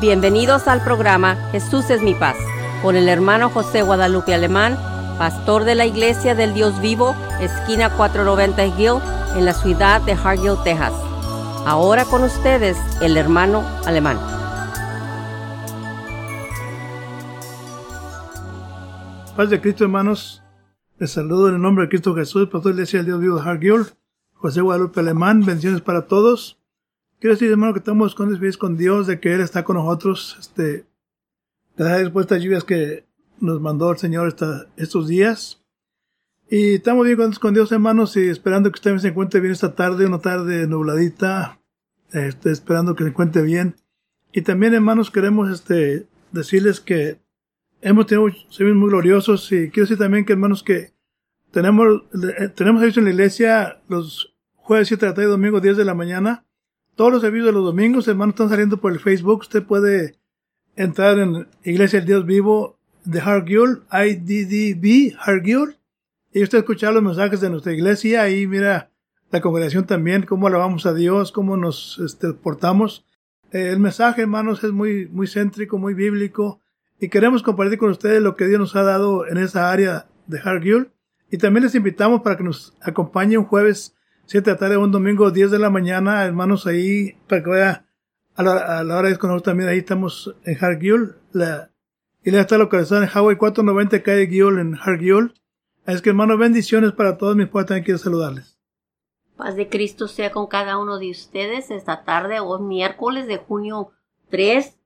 Bienvenidos al programa Jesús es mi paz con el hermano José Guadalupe Alemán, pastor de la Iglesia del Dios Vivo, esquina 490 Hill, en la ciudad de Hargill, Texas. Ahora con ustedes el hermano Alemán. Paz de Cristo, hermanos. Les saludo en el nombre de Cristo Jesús, pastor de la Iglesia del Dios Vivo de Hargill, José Guadalupe Alemán. Bendiciones para todos. Quiero decir, hermano, que estamos con, con Dios, de que Él está con nosotros. Este, gracias por estas lluvias que nos mandó el Señor esta, estos días. Y estamos bien con Dios, hermanos, y esperando que usted se encuentre bien esta tarde, una tarde nubladita. Este, esperando que se encuentre bien. Y también, hermanos, queremos este, decirles que hemos tenido servicios muy gloriosos. Y quiero decir también que, hermanos, que tenemos, tenemos servicio en la iglesia los jueves 7 de la tarde y domingo 10 de la mañana todos los servicios de los domingos, hermanos, están saliendo por el Facebook. Usted puede entrar en Iglesia del Dios Vivo de Hargill, IDDB Hargill, y usted escuchar los mensajes de nuestra iglesia. Ahí mira la congregación también, cómo alabamos a Dios, cómo nos este, portamos. Eh, el mensaje, hermanos, es muy, muy céntrico, muy bíblico, y queremos compartir con ustedes lo que Dios nos ha dado en esa área de Hargill. Y también les invitamos para que nos acompañe un jueves 7 de la tarde, un domingo, 10 de la mañana, hermanos, ahí, para que vaya a la, a la hora de nosotros también, ahí estamos en Hargill, la iglesia está localizada en Hawaii 490, calle Gill, en Hargill. Es que, hermanos, bendiciones para todos, mis padres también quiero saludarles. Paz de Cristo sea con cada uno de ustedes esta tarde, o miércoles de junio 3,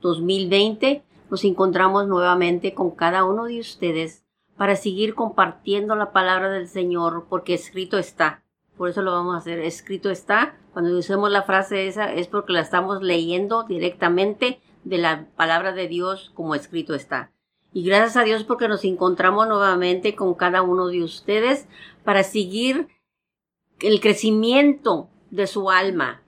2020. Nos encontramos nuevamente con cada uno de ustedes para seguir compartiendo la palabra del Señor, porque escrito está por eso lo vamos a hacer. Escrito está, cuando usemos la frase esa es porque la estamos leyendo directamente de la palabra de Dios como escrito está. Y gracias a Dios porque nos encontramos nuevamente con cada uno de ustedes para seguir el crecimiento de su alma.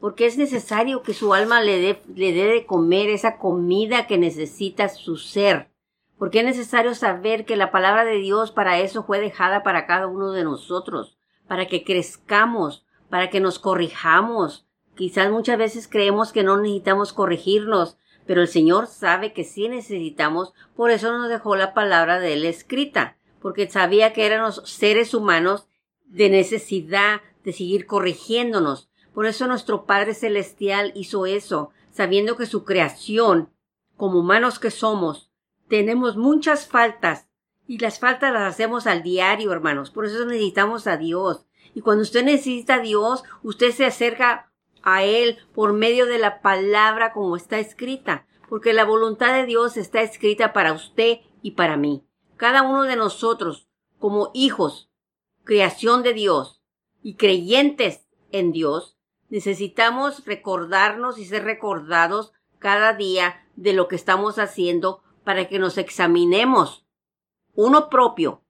Porque es necesario que su alma le dé, le dé de comer esa comida que necesita su ser. Porque es necesario saber que la palabra de Dios para eso fue dejada para cada uno de nosotros para que crezcamos, para que nos corrijamos. Quizás muchas veces creemos que no necesitamos corregirnos, pero el Señor sabe que sí necesitamos, por eso nos dejó la palabra de Él escrita, porque sabía que éramos seres humanos de necesidad de seguir corrigiéndonos. Por eso nuestro Padre Celestial hizo eso, sabiendo que su creación, como humanos que somos, tenemos muchas faltas y las faltas las hacemos al diario, hermanos. Por eso necesitamos a Dios. Y cuando usted necesita a Dios, usted se acerca a Él por medio de la palabra como está escrita. Porque la voluntad de Dios está escrita para usted y para mí. Cada uno de nosotros, como hijos, creación de Dios y creyentes en Dios, necesitamos recordarnos y ser recordados cada día de lo que estamos haciendo para que nos examinemos uno propio.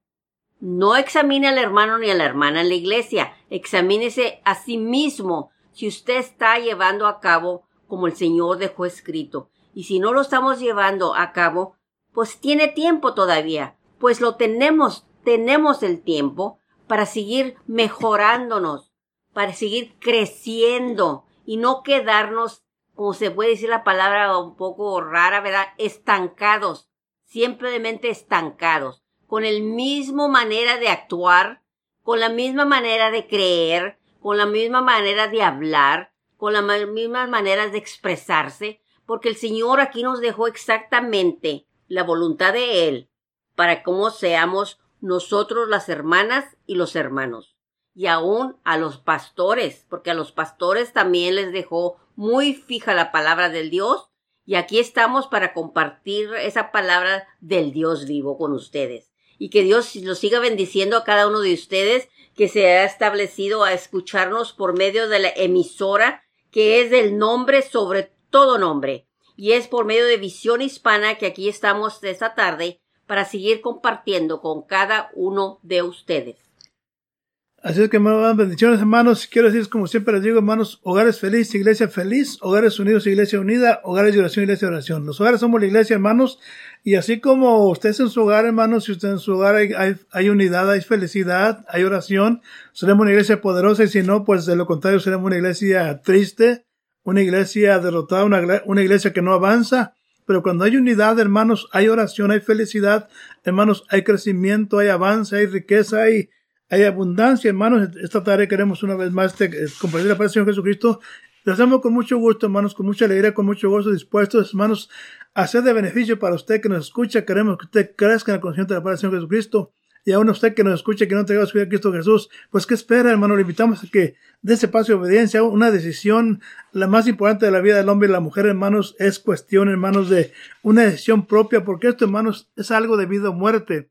No examine al hermano ni a la hermana en la iglesia, examínese a sí mismo si usted está llevando a cabo como el Señor dejó escrito. Y si no lo estamos llevando a cabo, pues tiene tiempo todavía, pues lo tenemos, tenemos el tiempo para seguir mejorándonos, para seguir creciendo y no quedarnos, como se puede decir la palabra un poco rara, ¿verdad? Estancados simplemente estancados, con el mismo manera de actuar, con la misma manera de creer, con la misma manera de hablar, con las mismas maneras de expresarse, porque el Señor aquí nos dejó exactamente la voluntad de Él para cómo seamos nosotros las hermanas y los hermanos. Y aún a los pastores, porque a los pastores también les dejó muy fija la palabra del Dios y aquí estamos para compartir esa palabra del Dios vivo con ustedes. Y que Dios los siga bendiciendo a cada uno de ustedes que se ha establecido a escucharnos por medio de la emisora que es del nombre sobre todo nombre. Y es por medio de Visión Hispana que aquí estamos esta tarde para seguir compartiendo con cada uno de ustedes. Así es que hermanos, bendiciones hermanos. Quiero decir, como siempre les digo, hermanos, hogares feliz, iglesia feliz, hogares unidos, iglesia unida, hogares de oración, iglesia de oración. Los hogares somos la iglesia, hermanos, y así como ustedes en su hogar, hermanos, si usted en su hogar hay, hay, unidad, hay felicidad, hay oración, seremos una iglesia poderosa, y si no, pues de lo contrario, seremos una iglesia triste, una iglesia derrotada, una, una iglesia que no avanza. Pero cuando hay unidad, hermanos, hay oración, hay felicidad, hermanos, hay crecimiento, hay avance, hay riqueza, hay, hay abundancia, hermanos. Esta tarde queremos una vez más este, compartir la paz del Señor Jesucristo. Lo hacemos con mucho gusto, hermanos, con mucha alegría, con mucho gozo, dispuestos, hermanos, a ser de beneficio para usted que nos escucha. Queremos que usted crezca en el conocimiento de la paz del Señor Jesucristo. Y aún usted que nos escucha, que no te a su a Cristo Jesús, pues ¿qué espera, hermano? Le invitamos a que dé ese paso de obediencia, una decisión, la más importante de la vida del hombre y la mujer, hermanos, es cuestión, hermanos, de una decisión propia, porque esto, hermanos, es algo de vida o muerte.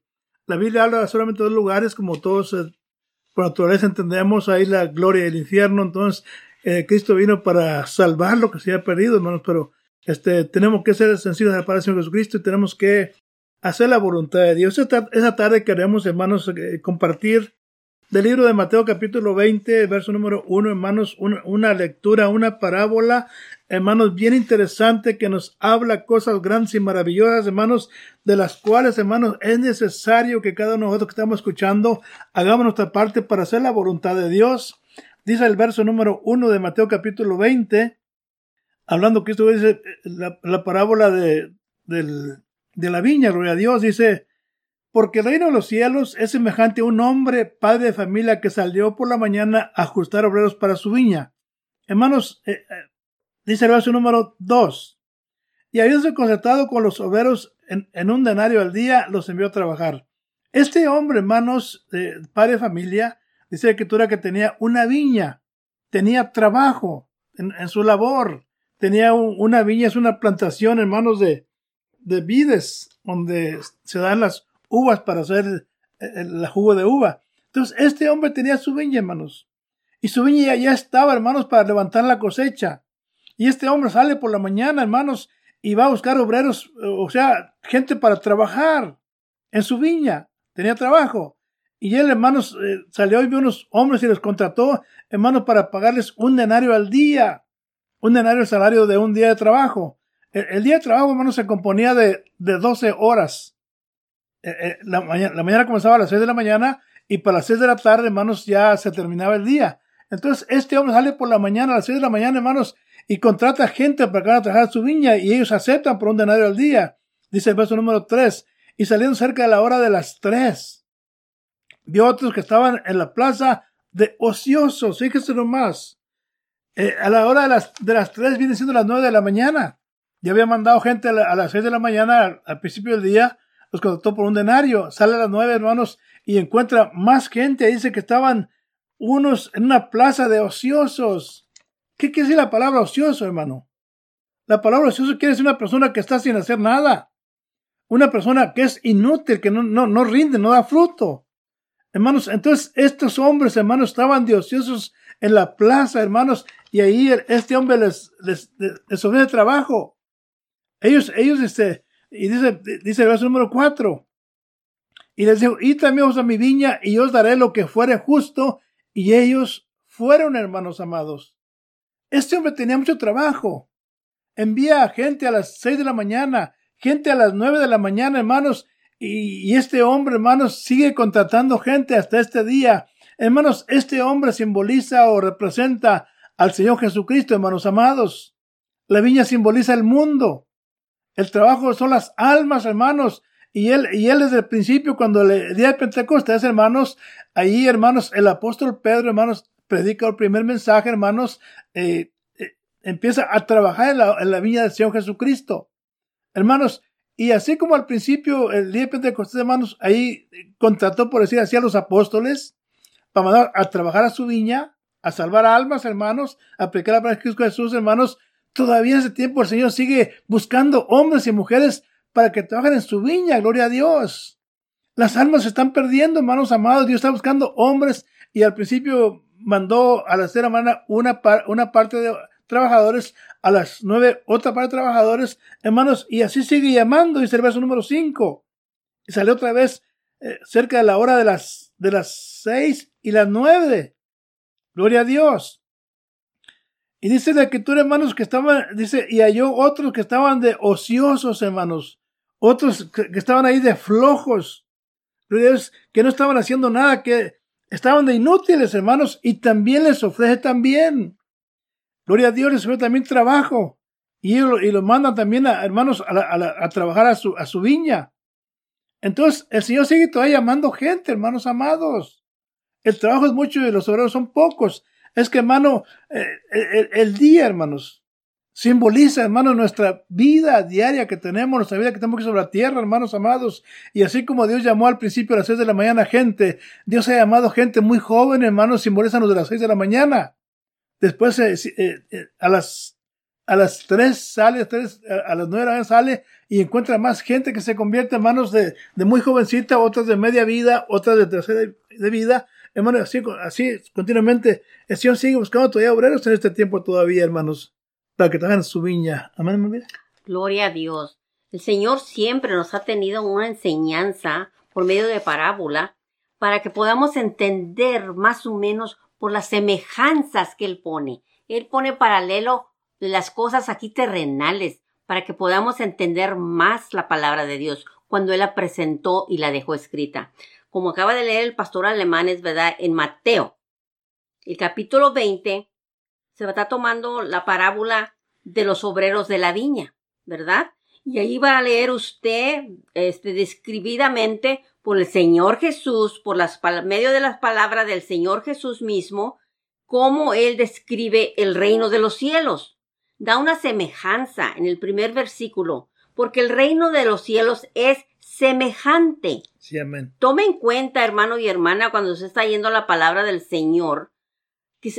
La Biblia habla solamente de dos lugares, como todos eh, por naturaleza entendemos, ahí la gloria del infierno, entonces eh, Cristo vino para salvar lo que se había perdido, hermanos, pero este, tenemos que ser sencillos a la palabra de Jesucristo y tenemos que hacer la voluntad de Dios. Esa tarde queremos, hermanos, eh, compartir del libro de Mateo capítulo 20, verso número 1, hermanos, una, lectura, una parábola, hermanos, bien interesante que nos habla cosas grandes y maravillosas, hermanos, de las cuales, hermanos, es necesario que cada uno de nosotros que estamos escuchando hagamos nuestra parte para hacer la voluntad de Dios. Dice el verso número 1 de Mateo capítulo 20, hablando que esto dice la, la parábola de la viña, gloria a Dios, dice, porque el reino de los cielos es semejante a un hombre, padre de familia, que salió por la mañana a ajustar obreros para su viña. Hermanos, eh, eh, dice el verso número 2. Y habiéndose concertado con los obreros en, un denario al día, los envió a trabajar. Este hombre, hermanos, padre de familia, dice la escritura que tenía una viña, tenía trabajo en, su labor, tenía una viña, es una plantación, hermanos, de, de vides, donde se dan las uvas para hacer el, jugo de uva. Entonces, este hombre tenía su viña, hermanos. Y su viña ya estaba, hermanos, para levantar la cosecha. Y este hombre sale por la mañana, hermanos, y va a buscar obreros, o sea, gente para trabajar en su viña. Tenía trabajo. Y él, hermanos, eh, salió y vio unos hombres y les contrató, hermanos, para pagarles un denario al día. Un denario salario de un día de trabajo. El, día de trabajo, hermanos, se componía de, de 12 horas. Eh, eh, la, mañana, la mañana comenzaba a las 6 de la mañana y para las 6 de la tarde, hermanos, ya se terminaba el día. Entonces, este hombre sale por la mañana, a las 6 de la mañana, hermanos, y contrata gente para que a trabajar su viña y ellos aceptan por un denario al día. Dice el verso número 3. Y saliendo cerca de la hora de las 3, vio otros que estaban en la plaza de ociosos. Fíjese nomás. Eh, a la hora de las, de las 3 viene siendo las 9 de la mañana. Ya había mandado gente a, las 6 de la mañana al principio del día los contrató por un denario. Sale a las nueve, hermanos, y encuentra más gente. Dice que estaban unos en una plaza de ociosos. ¿Qué quiere decir la palabra ocioso, hermano? La palabra ocioso quiere decir una persona que está sin hacer nada. Una persona que es inútil, que no, no, no rinde, no da fruto. Hermanos, entonces estos hombres, hermanos, estaban de ociosos en la plaza, hermanos, y ahí este hombre les, les, les, ofrece trabajo. Ellos, ellos, este, y dice, dice el verso número 4. Y les dijo, y también a mi viña y os daré lo que fuere justo. Y ellos fueron hermanos amados. Este hombre tenía mucho trabajo. Envía gente a las seis de la mañana, gente a las nueve de la mañana, hermanos. Y, y este hombre, hermanos, sigue contratando gente hasta este día. Hermanos, este hombre simboliza o representa al Señor Jesucristo, hermanos amados. La viña simboliza el mundo. El trabajo son las almas, hermanos. Y él, y él desde el principio, cuando el día de Pentecostés, hermanos, ahí, hermanos, el apóstol Pedro, hermanos, predica el primer mensaje, hermanos, eh, eh, empieza a trabajar en la, en la viña del Señor Jesucristo. Hermanos, y así como al principio, el día de Pentecostés, hermanos, ahí contrató, por decir así, a los apóstoles para mandar a trabajar a su viña, a salvar almas, hermanos, a predicar la palabra Jesús, hermanos, Todavía en ese tiempo el Señor sigue buscando hombres y mujeres para que trabajen en su viña, gloria a Dios. Las almas se están perdiendo, hermanos amados. Dios está buscando hombres y al principio mandó a la tercera semana una, una parte de trabajadores, a las nueve otra parte de trabajadores, hermanos, y así sigue llamando, dice el verso número cinco. Y salió otra vez eh, cerca de la hora de las, de las seis y las nueve. Gloria a Dios. Y dice la escritura, hermanos, que estaban, dice, y halló otros que estaban de ociosos, hermanos. Otros que, estaban ahí de flojos. Que no estaban haciendo nada, que estaban de inútiles, hermanos. Y también les ofrece también. Gloria a Dios, recibió también trabajo. Y y lo mandan también a hermanos a, trabajar a su, a su viña. Entonces, el Señor sigue todavía llamando gente, hermanos amados. El trabajo es mucho y los obreros son pocos. Es que, hermano, eh, el, día, hermanos, simboliza, hermanos, nuestra vida diaria que tenemos, nuestra vida que tenemos aquí sobre la tierra, hermanos amados. Y así como Dios llamó al principio a las seis de la mañana gente, Dios ha llamado gente muy joven, hermanos, simbolizan los de las seis de la mañana. Después, eh, eh, a las a las tres sale, a las nueve de la mañana sale y encuentra más gente que se convierte en manos de, de muy jovencita, otras de media vida, otras de tercera de vida. Hermanos, así, así continuamente. El Señor sigue buscando todavía obreros en este tiempo todavía, hermanos, para que tengan su viña. Amén, Gloria a Dios. El Señor siempre nos ha tenido una enseñanza por medio de parábola para que podamos entender más o menos por las semejanzas que Él pone. Él pone paralelo las cosas aquí terrenales para que podamos entender más la palabra de Dios cuando Él la presentó y la dejó escrita. Como acaba de leer el pastor alemán, es verdad, en Mateo, el capítulo 20, se va a estar tomando la parábola de los obreros de la viña, ¿verdad? Y ahí va a leer usted, este, describidamente por el Señor Jesús, por las, medio de las palabras del Señor Jesús mismo, cómo Él describe el reino de los cielos da una semejanza en el primer versículo, porque el reino de los cielos es semejante. Sí, amén. Tome en cuenta, hermano y hermana, cuando se está yendo la palabra del Señor,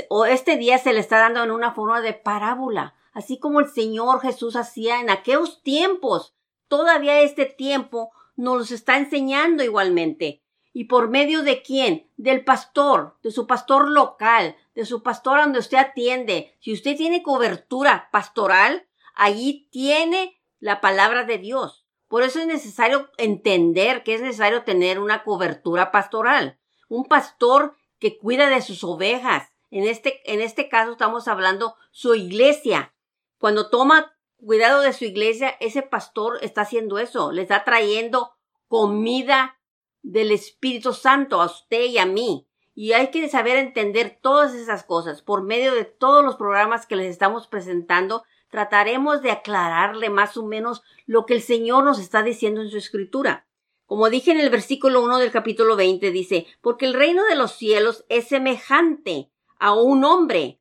o este día se le está dando en una forma de parábola, así como el Señor Jesús hacía en aquellos tiempos. Todavía este tiempo nos está enseñando igualmente. ¿Y por medio de quién? Del pastor, de su pastor local, de su pastor donde usted atiende. Si usted tiene cobertura pastoral, allí tiene la palabra de Dios. Por eso es necesario entender que es necesario tener una cobertura pastoral. Un pastor que cuida de sus ovejas. En este, en este caso estamos hablando su iglesia. Cuando toma cuidado de su iglesia, ese pastor está haciendo eso. Le está trayendo comida del Espíritu Santo a usted y a mí. Y hay que saber entender todas esas cosas. Por medio de todos los programas que les estamos presentando, trataremos de aclararle más o menos lo que el Señor nos está diciendo en su escritura. Como dije en el versículo 1 del capítulo 20, dice, porque el reino de los cielos es semejante a un hombre,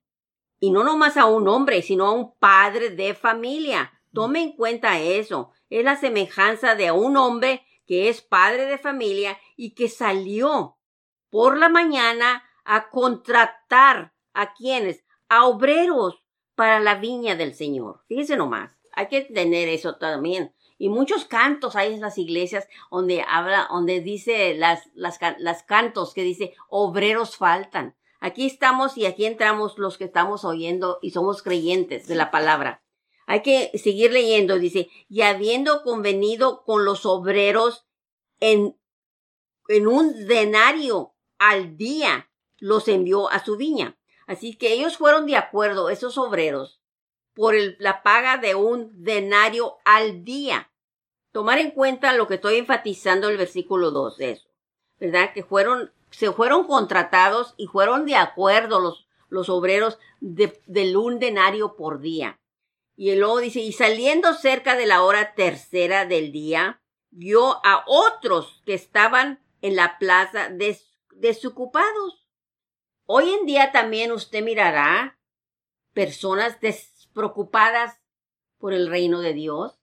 y no nomás a un hombre, sino a un padre de familia. Tome en cuenta eso. Es la semejanza de un hombre que es padre de familia y que salió por la mañana a contratar a quienes, a obreros para la viña del Señor. Fíjese nomás, hay que tener eso también. Y muchos cantos hay en las iglesias donde habla, donde dice las, las, las cantos que dice obreros faltan. Aquí estamos y aquí entramos los que estamos oyendo y somos creyentes de la palabra. Hay que seguir leyendo, dice, y habiendo convenido con los obreros en, en un denario al día, los envió a su viña. Así que ellos fueron de acuerdo, esos obreros, por la paga de un denario al día. Tomar en cuenta lo que estoy enfatizando en el versículo 2 de eso, ¿verdad? Que fueron, se fueron contratados y fueron de acuerdo los, los obreros de, del un denario por día. Y luego dice, y saliendo cerca de la hora tercera del día, vio a otros que estaban en la plaza desocupados. Hoy en día también usted mirará personas despreocupadas por el reino de Dios.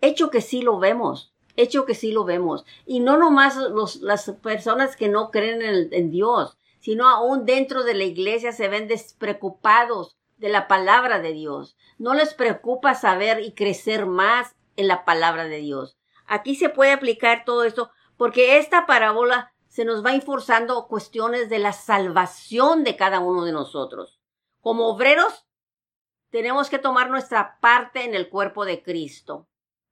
Hecho que sí lo vemos, hecho que sí lo vemos. Y no nomás los, las personas que no creen en, en Dios, sino aún dentro de la iglesia se ven despreocupados de la palabra de Dios. No les preocupa saber y crecer más en la palabra de Dios. Aquí se puede aplicar todo esto porque esta parábola se nos va inforzando cuestiones de la salvación de cada uno de nosotros. Como obreros, tenemos que tomar nuestra parte en el cuerpo de Cristo.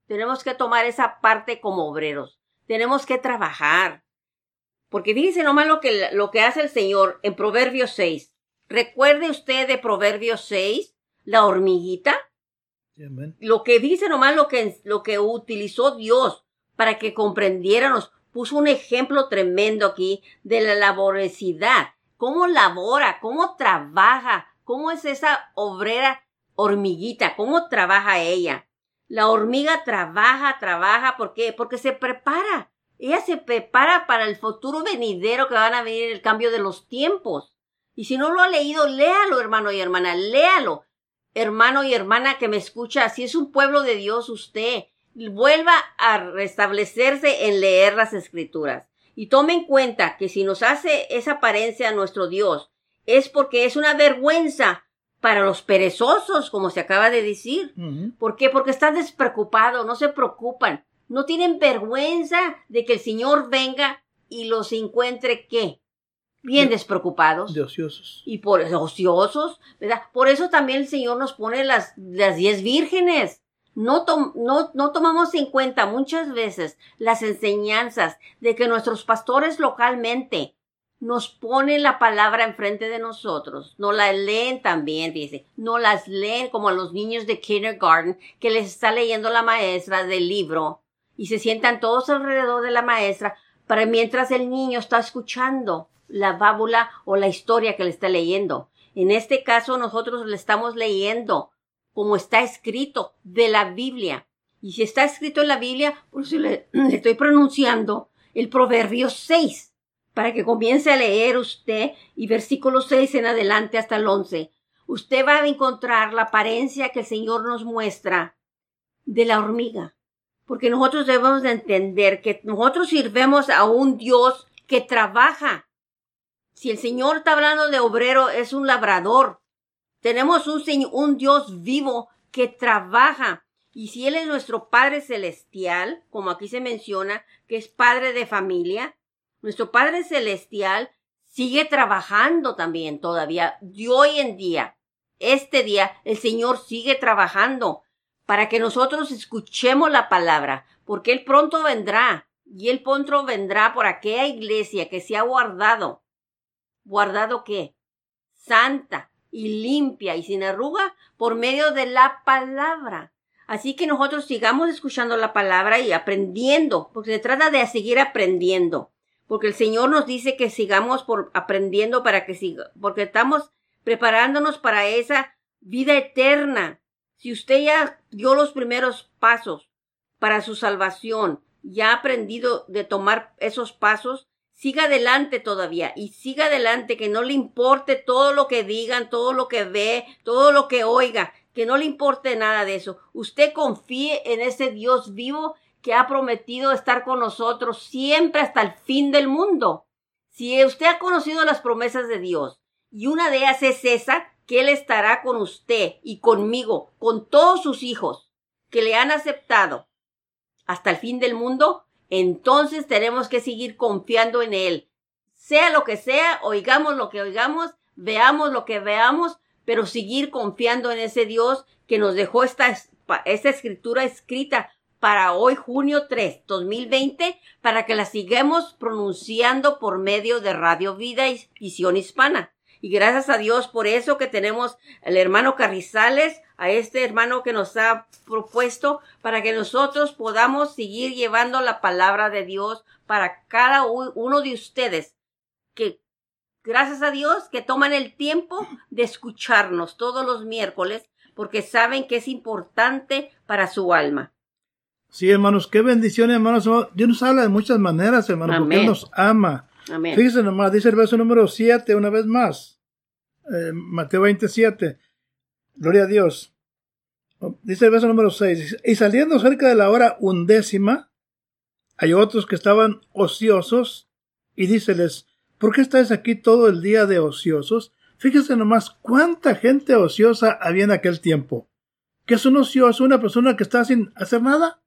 Tenemos que tomar esa parte como obreros. Tenemos que trabajar. Porque fíjense nomás lo que, lo que hace el Señor en Proverbios 6. Recuerde usted de Proverbios 6, la hormiguita. Lo que dice nomás lo que, lo que utilizó Dios para que comprendiéramos, puso un ejemplo tremendo aquí de la laborosidad, cómo labora, cómo trabaja cómo es esa obrera hormiguita, cómo trabaja ella. La hormiga trabaja, trabaja, ¿por qué? Porque se prepara. Ella se prepara para el futuro venidero que van a venir el cambio de los tiempos. Y si no lo ha leído, léalo, hermano y hermana, léalo. Hermano y hermana que me escucha, si es un pueblo de Dios usted, vuelva a restablecerse en leer las escrituras. Y tome en cuenta que si nos hace esa apariencia a nuestro Dios, es porque es una vergüenza para los perezosos, como se acaba de decir. ¿Por qué? Porque están despreocupados, no se preocupan, no tienen vergüenza de que el Señor venga y los encuentre qué? Bien despreocupados. De ociosos. Y por ociosos, ¿verdad? Por eso también el Señor nos pone las, las diez vírgenes no, no, no tomamos en cuenta muchas veces las enseñanzas de que nuestros pastores localmente nos ponen la palabra enfrente de nosotros, no la leen también, dice, no las leen como a los niños de kindergarten que les está leyendo la maestra del libro y se sientan todos alrededor de la maestra para mientras el niño está escuchando la fábula o la historia que le está leyendo. En este caso nosotros le estamos leyendo como está escrito de la Biblia. Y si está escrito en la Biblia, por si le, estoy pronunciando el Proverbio 6, para que comience a leer usted y versículo 6 en adelante hasta el 11. Usted va a encontrar la apariencia que el Señor nos muestra de la hormiga. Porque nosotros debemos de entender que nosotros sirvemos a un Dios que trabaja. Si el Señor está hablando de obrero, es un labrador. Tenemos un, un Dios vivo que trabaja. Y si Él es nuestro Padre Celestial, como aquí se menciona, que es Padre de familia, nuestro Padre Celestial sigue trabajando también todavía. De hoy en día, este día, el Señor sigue trabajando para que nosotros escuchemos la palabra, porque Él pronto vendrá. Y Él pronto vendrá por aquella iglesia que se ha guardado. ¿Guardado qué? Santa, y limpia y sin arruga por medio de la palabra. Así que nosotros sigamos escuchando la palabra y aprendiendo, porque se trata de seguir aprendiendo, porque el Señor nos dice que sigamos por aprendiendo para que siga, porque estamos preparándonos para esa vida eterna. Si usted ya dio los primeros pasos para su salvación, ya ha aprendido de tomar esos pasos, siga adelante todavía y siga adelante, que no le importe todo lo que digan, todo lo que ve, todo lo que oiga, que no le importe nada de eso. Usted confíe en ese Dios vivo que ha prometido estar con nosotros siempre hasta el fin del mundo. Si usted ha conocido las promesas de Dios y una de ellas es esa, que Él estará con usted y conmigo, con todos sus hijos que le han aceptado hasta el fin del mundo, entonces tenemos que seguir confiando en Él. Sea lo que sea, oigamos lo que oigamos, veamos lo que veamos, pero seguir confiando en ese Dios que nos dejó esta, esta escritura escrita para hoy, junio 3, 2020, para que la sigamos pronunciando por medio de Radio Vida y Visión Hispana. Y gracias a Dios por eso que tenemos el hermano Carrizales, a este hermano que nos ha propuesto para que nosotros podamos seguir llevando la palabra de Dios para cada uno de ustedes que gracias a Dios que toman el tiempo de escucharnos todos los miércoles porque saben que es importante para su alma. Sí, hermanos, qué bendiciones, hermanos. Dios nos habla de muchas maneras, hermanos, porque Él nos ama. Amén. Fíjense nomás, dice el verso número 7 una vez más. Eh, Mateo 27. Gloria a Dios. Dice el verso número 6. Y saliendo cerca de la hora undécima, hay otros que estaban ociosos y díceles, ¿por qué estáis aquí todo el día de ociosos? Fíjese nomás cuánta gente ociosa había en aquel tiempo. ¿Qué es un ocioso? ¿Una persona que está sin hacer nada?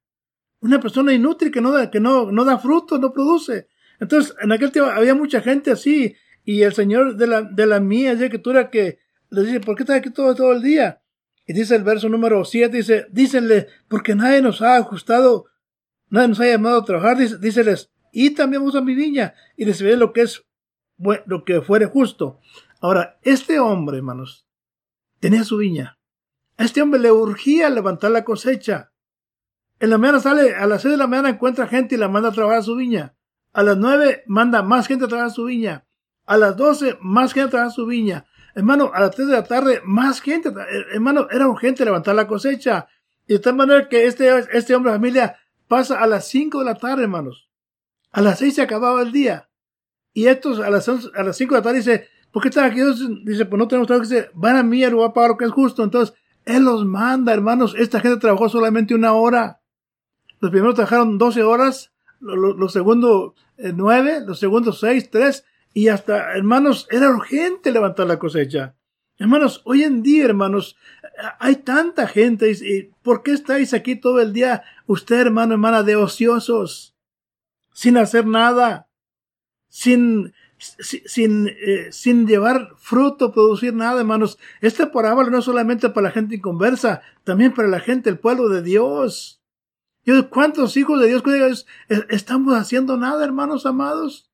Una persona inútil que no da, que no, no da fruto, no produce. Entonces, en aquel tiempo había mucha gente así, y el Señor de la, de la mía, escritura que le dice, ¿por qué estás aquí todo, todo el día? Y dice el verso número 7, dice, dícenle, porque nadie nos ha ajustado, nadie nos ha llamado a trabajar, dice, díceles, y también usa mi viña, y recibiré lo que es, lo que fuere justo. Ahora, este hombre, hermanos, tenía su viña. A este hombre le urgía levantar la cosecha. En la mañana sale, a las seis de la mañana encuentra gente y la manda a trabajar a su viña. A las nueve manda más gente a trabajar a su viña. A las doce más gente a trabajar a su viña. hermano, a las 3 de la tarde, más gente, hermano, era urgente levantar la cosecha. Y de tal manera que este, este hombre de familia pasa a las 5 de la tarde, hermanos. A las 6 se acababa el día. Y estos a las, a las 5 de la tarde dice, ¿por qué están aquí? Dice, pues no tenemos trabajo. Dice, van a mí, voy a pagar lo que es justo. Entonces, él los manda, hermanos. Esta gente trabajó solamente una hora. Los primeros trabajaron 12 horas, los, segundos 9, eh, los segundos 6, 3, y hasta, hermanos, era urgente levantar la cosecha. Hermanos, hoy en día, hermanos, hay tanta gente. Y, ¿Por qué estáis aquí todo el día, usted, hermano, hermana, de ociosos? Sin hacer nada. Sin, sin, eh, sin llevar fruto, producir nada, hermanos. Esta parábola no es solamente para la gente inconversa, también para la gente, el pueblo de Dios. ¿Cuántos hijos de Dios estamos haciendo nada, hermanos amados?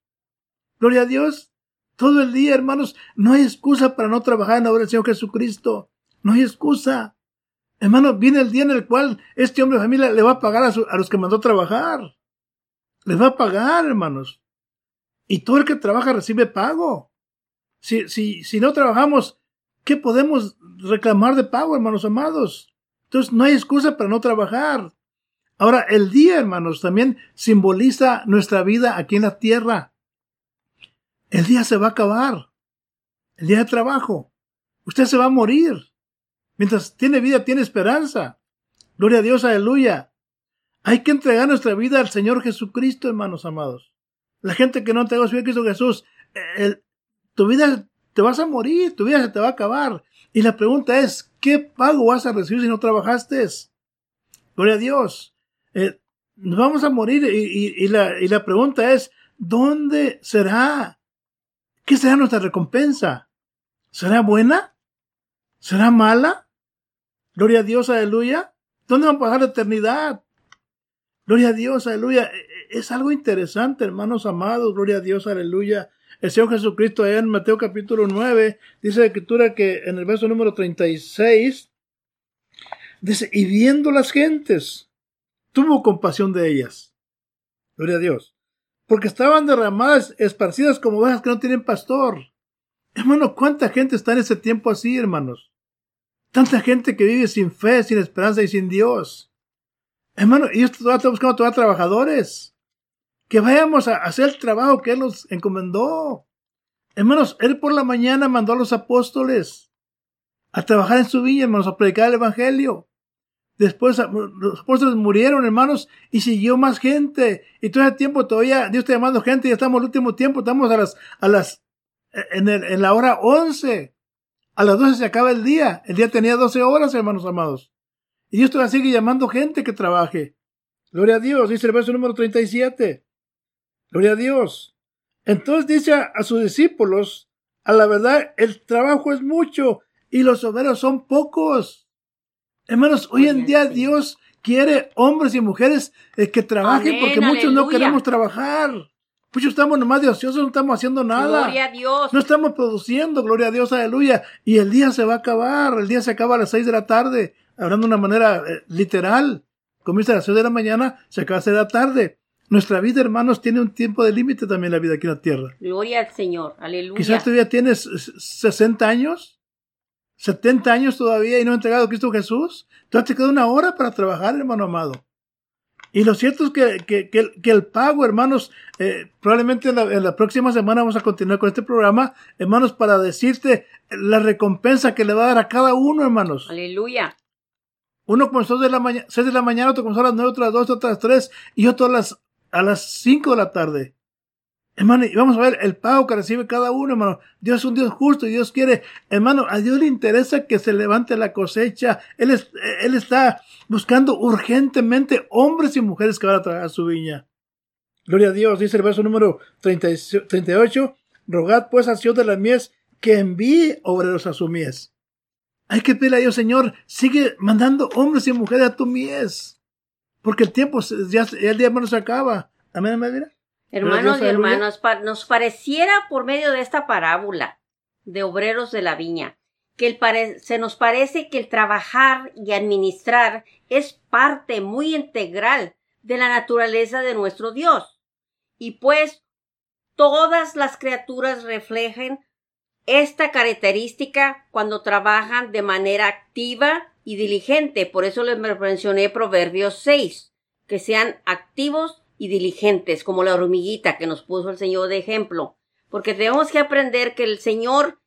Gloria a Dios. Todo el día, hermanos, no hay excusa para no trabajar en la obra del Señor Jesucristo. No hay excusa. Hermanos, viene el día en el cual este hombre de familia le va a pagar a, los que mandó a trabajar. Les va a pagar, hermanos. Y todo el que trabaja recibe pago. Si, si, si no trabajamos, ¿qué podemos reclamar de pago, hermanos amados? Entonces no hay excusa para no trabajar. Ahora, el día, hermanos, también simboliza nuestra vida aquí en la tierra. El día se va a acabar. El día de trabajo. Usted se va a morir. Mientras tiene vida, tiene esperanza. Gloria a Dios, aleluya. Hay que entregar nuestra vida al Señor Jesucristo, hermanos amados. La gente que no entregó su vida a Cristo Jesús, tu vida te vas a morir, tu vida se te va a acabar. Y la pregunta es, ¿qué pago vas a recibir si no trabajaste? Gloria a Dios. Eh, nos vamos a morir y, la, y la pregunta es, ¿dónde será? ¿Qué será nuestra recompensa? ¿Será buena? ¿Será mala? Gloria a Dios, aleluya. ¿Dónde vamos a pasar la eternidad? Gloria a Dios, aleluya. E, e, es algo interesante, hermanos amados. Gloria a Dios, aleluya. El Señor Jesucristo, allá en Mateo capítulo 9, dice la escritura que en el verso número 36, dice, y viendo las gentes, tuvo compasión de ellas. Gloria a Dios. Porque estaban derramadas, esparcidas como ovejas que no tienen pastor. Hermano, ¿cuánta gente está en ese tiempo así, hermanos? Tanta gente que vive sin fe, sin esperanza y sin Dios. Hermano, y esto está buscando todos trabajadores. Que vayamos a hacer el trabajo que Él nos encomendó. Hermanos, Él por la mañana mandó a los apóstoles a trabajar en su villa, hermanos, a predicar el Evangelio. Después los apóstoles murieron, hermanos, y siguió más gente. Y todo el tiempo todavía Dios está llamando gente y estamos el último tiempo, estamos a las, a las, en, el, en la hora once. A las doce se acaba el día. El día tenía doce horas, hermanos amados. Y Dios todavía sigue llamando gente que trabaje. Gloria a Dios, dice el verso número 37. Gloria a Dios. Entonces dice a, a sus discípulos, a la verdad, el trabajo es mucho y los obreros son pocos. Hermanos, hoy en día Dios quiere hombres y mujeres eh, que trabajen porque muchos no queremos trabajar. Muchos estamos nomás de ociosos, no estamos haciendo nada. Gloria a Dios. No estamos produciendo, gloria a Dios, aleluya. Y el día se va a acabar, el día se acaba a las seis de la tarde, hablando de una manera eh, literal. Comienza a las seis de la mañana, se acaba a las de la tarde. Nuestra vida, hermanos, tiene un tiempo de límite también la vida aquí en la tierra. Gloria al Señor, aleluya. Quizás todavía tienes 60 años, 70 años todavía y no ha entregado a Cristo Jesús. Entonces te queda una hora para trabajar, hermano amado. Y lo cierto es que, que, que, el, pago, hermanos, eh, probablemente en la, en la, próxima semana vamos a continuar con este programa, hermanos, para decirte la recompensa que le va a dar a cada uno, hermanos. Aleluya. Uno comenzó de la mañana, 6 de la mañana, otro comenzó a las 9, otro a las 2, otro a las 3 y otro a las, a las 5 de la tarde. Hermano, y vamos a ver el pago que recibe cada uno, hermano. Dios es un Dios justo y Dios quiere, hermano, a Dios le interesa que se levante la cosecha. Él, es, él está buscando urgentemente hombres y mujeres que van a trabajar su viña. Gloria a Dios, dice el verso número 38. Rogad pues al Señor de la mies que envíe obreros a su mies. Hay que pedirle a Dios, Señor, sigue mandando hombres y mujeres a tu mies. Porque el tiempo, ya, el día hermano se acaba. Amén, amén. Hermanos y hermanas, nos pareciera por medio de esta parábola de obreros de la viña, que el se nos parece que el trabajar y administrar es parte muy integral de la naturaleza de nuestro Dios. Y pues todas las criaturas reflejen esta característica cuando trabajan de manera activa y diligente. Por eso les mencioné Proverbios 6, que sean activos y diligentes, como la hormiguita que nos puso el Señor de ejemplo. Porque tenemos que aprender que el Señor,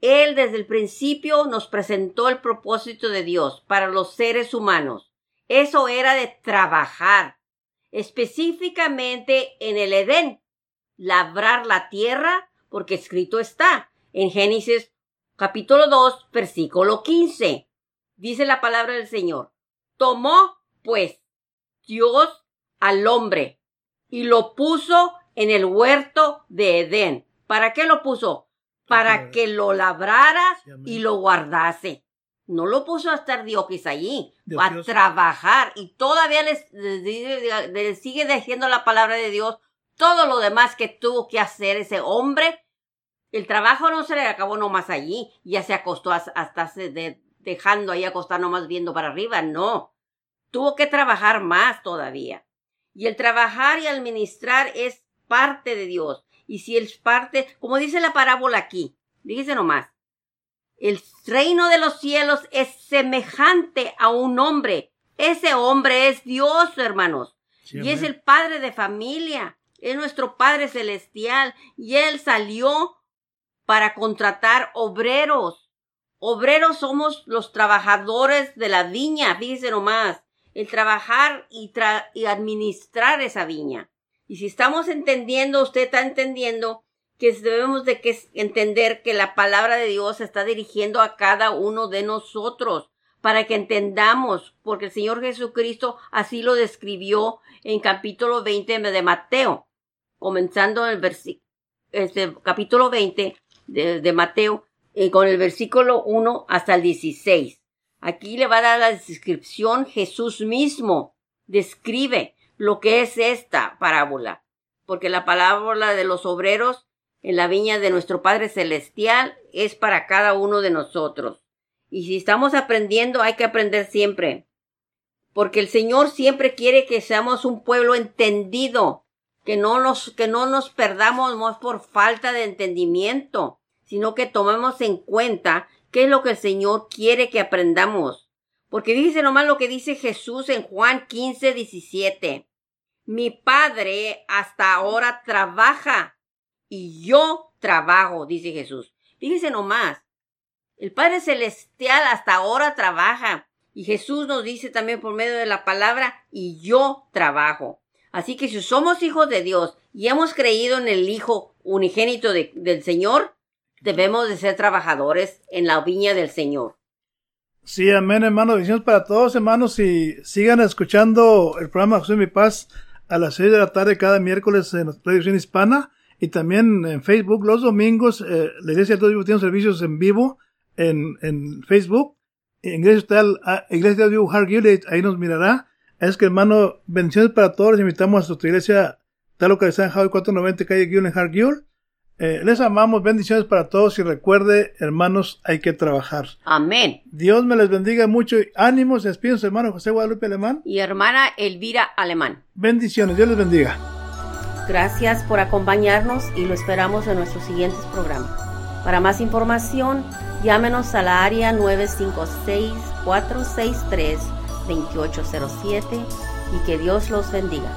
Él desde el principio nos presentó el propósito de Dios para los seres humanos. Eso era de trabajar, específicamente en el Edén, labrar la tierra, porque escrito está en Génesis capítulo 2, versículo 15. Dice la palabra del Señor. Tomó, pues, Dios al hombre y lo puso en el huerto de Edén. ¿Para qué lo puso? Para que lo labrara y lo guardase. No lo puso a estar Dios allí, a trabajar. Y todavía les, les, sigue diciendo la palabra de Dios todo lo demás que tuvo que hacer ese hombre. El trabajo no se le acabó nomás allí, ya se acostó hasta dejando ahí acostar nomás viendo para arriba, no. Tuvo que trabajar más todavía. Y el trabajar y administrar es parte de Dios. Y si es parte, como dice la parábola aquí, dígase nomás, el reino de los cielos es semejante a un hombre. Ese hombre es Dios, hermanos. y es el padre de familia. Es nuestro Padre Celestial. Y Él salió para contratar obreros. Obreros somos los trabajadores de la viña, fíjese nomás el trabajar y, y administrar esa viña. Y si estamos entendiendo, usted está entendiendo que debemos de que entender que la palabra de Dios está dirigiendo a cada uno de nosotros para que entendamos, porque el Señor Jesucristo así lo describió en capítulo 20 de Mateo, comenzando el versículo, este, capítulo 20 de, Mateo, eh, con el versículo 1 hasta el 16. Aquí le va a dar la descripción Jesús mismo. Describe lo que es esta parábola. Porque la parábola de los obreros en la viña de nuestro Padre Celestial es para cada uno de nosotros. Y si estamos aprendiendo, hay que aprender siempre. Porque el Señor siempre quiere que seamos un pueblo entendido, que no nos, que no nos perdamos más por falta de entendimiento, sino que tomemos en cuenta qué es lo que el Señor quiere que aprendamos. Porque dice nomás lo que dice Jesús en Juan 15, 17. Mi Padre hasta ahora trabaja y yo trabajo, dice Jesús. Fíjese nomás. El Padre Celestial hasta ahora trabaja. Y Jesús nos dice también por medio de la palabra, y yo trabajo. Así que si somos hijos de Dios y hemos creído en el Hijo unigénito del Señor, debemos de ser trabajadores en la viña del Señor. Sí, amén, hermano. Bendiciones para todos, hermanos. Y sigan escuchando el programa José Mi Paz a las seis de la tarde cada miércoles en la televisión hispana y también en Facebook. Los domingos, eh, la Iglesia de Dios tiene servicios en vivo en, en Facebook. Iglesia está Iglesia de Dios ahí nos mirará. Es que, hermano, bendiciones para todos. Les invitamos a nuestra iglesia, está localizada en Javi 490, calle Guiul en Hargill. Eh, les amamos, bendiciones para todos y recuerde, hermanos, hay que trabajar. Amén. Dios me les bendiga mucho y ánimos, despídense, hermano José Guadalupe Alemán. Y hermana Elvira Alemán. Bendiciones, Dios les bendiga. Gracias por acompañarnos y lo esperamos en nuestros siguientes programas. Para más información, llámenos a la área 956-463-2807 y que Dios los bendiga.